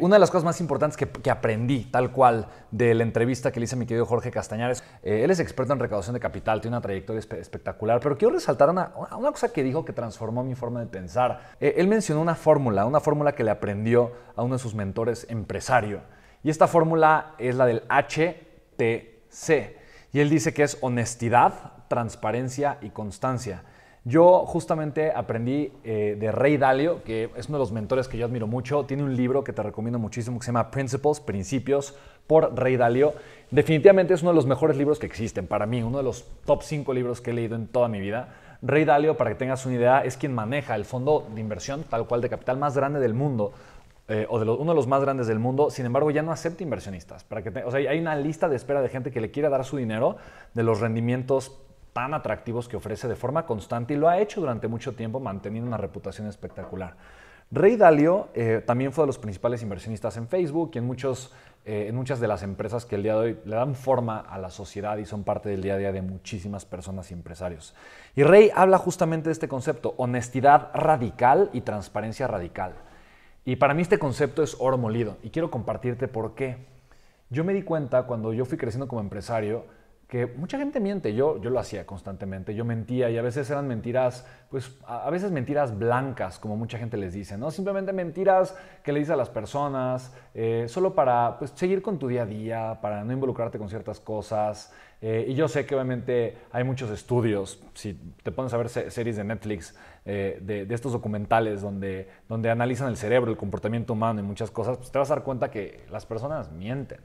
Una de las cosas más importantes que, aprendí, tal cual, de la entrevista que le hice a mi querido Jorge Castañares, eh, él es experto en recaudación de capital, tiene una trayectoria espectacular, pero quiero resaltar una, cosa que dijo que transformó mi forma de pensar. Eh, él mencionó una fórmula, una fórmula que le aprendió a uno de sus mentores empresario, y esta fórmula es la del HTC, y él dice que es honestidad, transparencia y constancia. Yo justamente aprendí eh, de Rey Dalio, que es uno de los mentores que yo admiro mucho. Tiene un libro que te recomiendo muchísimo que se llama Principles, Principios, por Rey Dalio. Definitivamente es uno de los mejores libros que existen para mí, uno de los top 5 libros que he leído en toda mi vida. Rey Dalio, para que tengas una idea, es quien maneja el fondo de inversión, tal cual de capital más grande del mundo. Eh, o de uno de los más grandes del mundo, sin embargo ya no acepta inversionistas. Para que o sea, hay una lista de espera de gente que le quiere dar su dinero de los rendimientos tan atractivos que ofrece de forma constante y lo ha hecho durante mucho tiempo manteniendo una reputación espectacular. Rey Dalio eh, también fue de los principales inversionistas en Facebook y en, muchos, eh, en muchas de las empresas que el día de hoy le dan forma a la sociedad y son parte del día a día de muchísimas personas y empresarios. Y Rey habla justamente de este concepto, honestidad radical y transparencia radical. Y para mí este concepto es oro molido y quiero compartirte por qué. Yo me di cuenta cuando yo fui creciendo como empresario, que mucha gente miente, yo, yo lo hacía constantemente, yo mentía y a veces eran mentiras, pues a veces mentiras blancas, como mucha gente les dice, ¿no? Simplemente mentiras que le dices a las personas, eh, solo para pues, seguir con tu día a día, para no involucrarte con ciertas cosas. Eh, y yo sé que obviamente hay muchos estudios, si te pones a ver series de Netflix, eh, de, estos documentales donde, donde analizan el cerebro, el comportamiento humano y muchas cosas, pues te vas a dar cuenta que las personas mienten.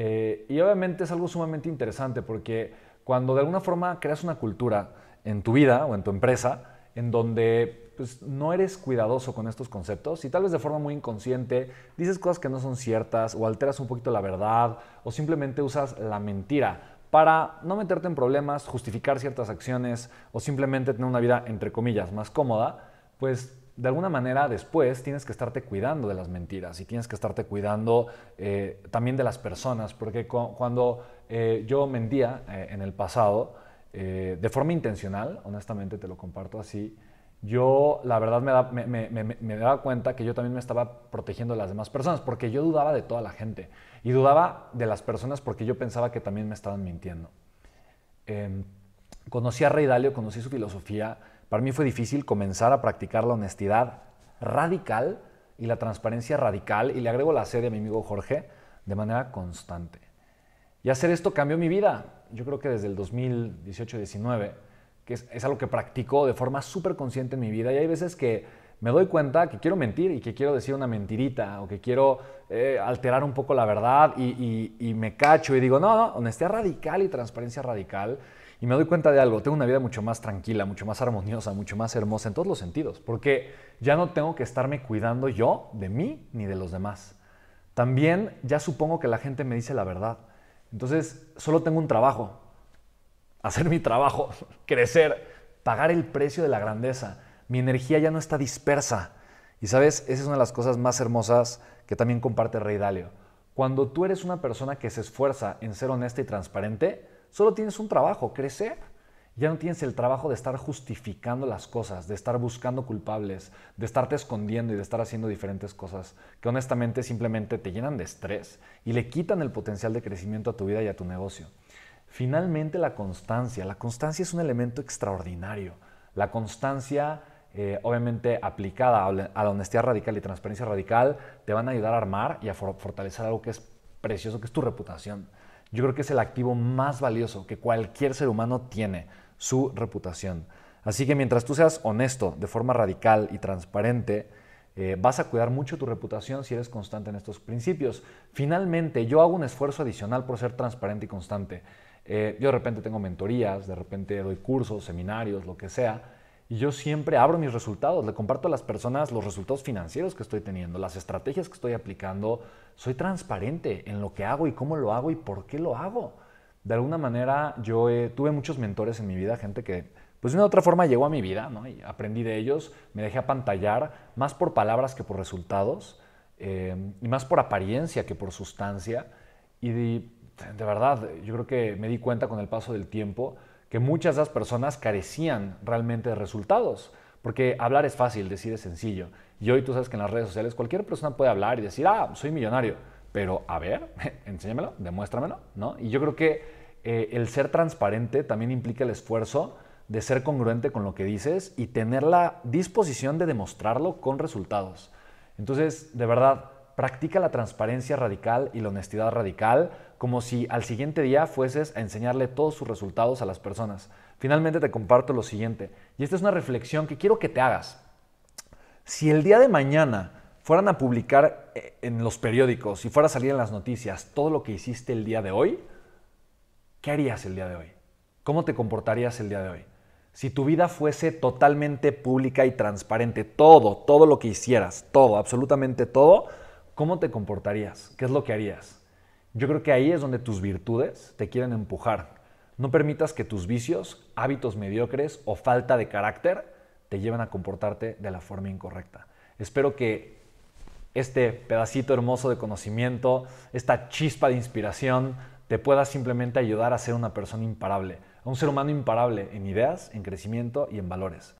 Eh, y obviamente es algo sumamente interesante porque cuando de alguna forma creas una cultura en tu vida o en tu empresa en donde pues, no eres cuidadoso con estos conceptos y tal vez de forma muy inconsciente dices cosas que no son ciertas o alteras un poquito la verdad o simplemente usas la mentira para no meterte en problemas, justificar ciertas acciones o simplemente tener una vida entre comillas más cómoda, pues de alguna manera después tienes que estarte cuidando de las mentiras y tienes que estarte cuidando eh, también de las personas, porque cuando eh, yo mentía eh, en el pasado, de forma intencional, honestamente te lo comparto así, yo la verdad me, me, daba cuenta que yo también me estaba protegiendo de las demás personas, porque yo dudaba de toda la gente y dudaba de las personas porque yo pensaba que también me estaban mintiendo. Em, conocí a Rey Dalio, conocí su filosofía, para mí fue difícil comenzar a practicar la honestidad radical y la transparencia radical, y le agrego la sede a mi amigo Jorge, de manera constante. Y hacer esto cambió mi vida. Yo creo que desde el 2018-19, que es, algo que practico de forma súper consciente en mi vida, y hay veces que me doy cuenta que quiero mentir y que quiero decir una mentirita o que quiero eh, alterar un poco la verdad y, y, me cacho y digo, no, no, honestidad radical y transparencia radical y me doy cuenta de algo, tengo una vida mucho más tranquila, mucho más armoniosa, mucho más hermosa en todos los sentidos, porque ya no tengo que estarme cuidando yo de mí ni de los demás. También ya supongo que la gente me dice la verdad. Entonces, solo tengo un trabajo, hacer mi trabajo, crecer, pagar el precio de la grandeza. Mi energía ya no está dispersa. Y sabes, esa es una de las cosas más hermosas que también comparte Rey Dalio. Cuando tú eres una persona que se esfuerza en ser honesta y transparente, Solo tienes un trabajo, crecer. Ya no tienes el trabajo de estar justificando las cosas, de estar buscando culpables, de estarte escondiendo y de estar haciendo diferentes cosas que honestamente simplemente te llenan de estrés y le quitan el potencial de crecimiento a tu vida y a tu negocio. Finalmente la constancia. La constancia es un elemento extraordinario. La constancia, eh, obviamente aplicada a la honestidad radical y transparencia radical, te van a ayudar a armar y a fortalecer algo que es precioso, que es tu reputación. Yo creo que es el activo más valioso que cualquier ser humano tiene, su reputación. Así que mientras tú seas honesto de forma radical y transparente, eh, vas a cuidar mucho tu reputación si eres constante en estos principios. Finalmente, yo hago un esfuerzo adicional por ser transparente y constante. Eh, yo de repente tengo mentorías, de repente doy cursos, seminarios, lo que sea, y yo siempre abro mis resultados, le comparto a las personas los resultados financieros que estoy teniendo, las estrategias que estoy aplicando. Soy transparente en lo que hago y cómo lo hago y por qué lo hago. De alguna manera yo tuve muchos mentores en mi vida, gente que pues de una u otra forma llegó a mi vida ¿no? y aprendí de ellos, me dejé apantallar más por palabras que por resultados eh, y más por apariencia que por sustancia. Y de verdad, yo creo que me di cuenta con el paso del tiempo que muchas de esas personas carecían realmente de resultados, Porque hablar es fácil, decir es sencillo. Y hoy tú sabes que en las redes sociales cualquier persona puede hablar y decir, ah, soy millonario. Pero a ver, enséñamelo, demuéstramelo, ¿no? Y yo creo que eh, el ser transparente también implica el esfuerzo de ser congruente con lo que dices y tener la disposición de demostrarlo con resultados. Entonces, de verdad, practica la transparencia radical y la honestidad radical como si al siguiente día fueses a enseñarle todos sus resultados a las personas. Finalmente te comparto lo siguiente, y esta es una reflexión que quiero que te hagas. Si el día de mañana fueran a publicar eh, en los periódicos, si fuera a salir en las noticias todo lo que hiciste el día de hoy, ¿qué harías el día de hoy? ¿Cómo te comportarías el día de hoy? Si tu vida fuese totalmente pública y transparente, todo, todo lo que hicieras, todo, absolutamente todo, ¿cómo te comportarías? ¿Qué es lo que harías? Yo creo que ahí es donde tus virtudes te quieren empujar. No permitas que tus vicios, hábitos mediocres o falta de carácter te lleven a comportarte de la forma incorrecta. Espero que este pedacito hermoso de conocimiento, esta chispa de inspiración, te pueda simplemente ayudar a ser una persona imparable, a un ser humano imparable en ideas, en crecimiento y en valores.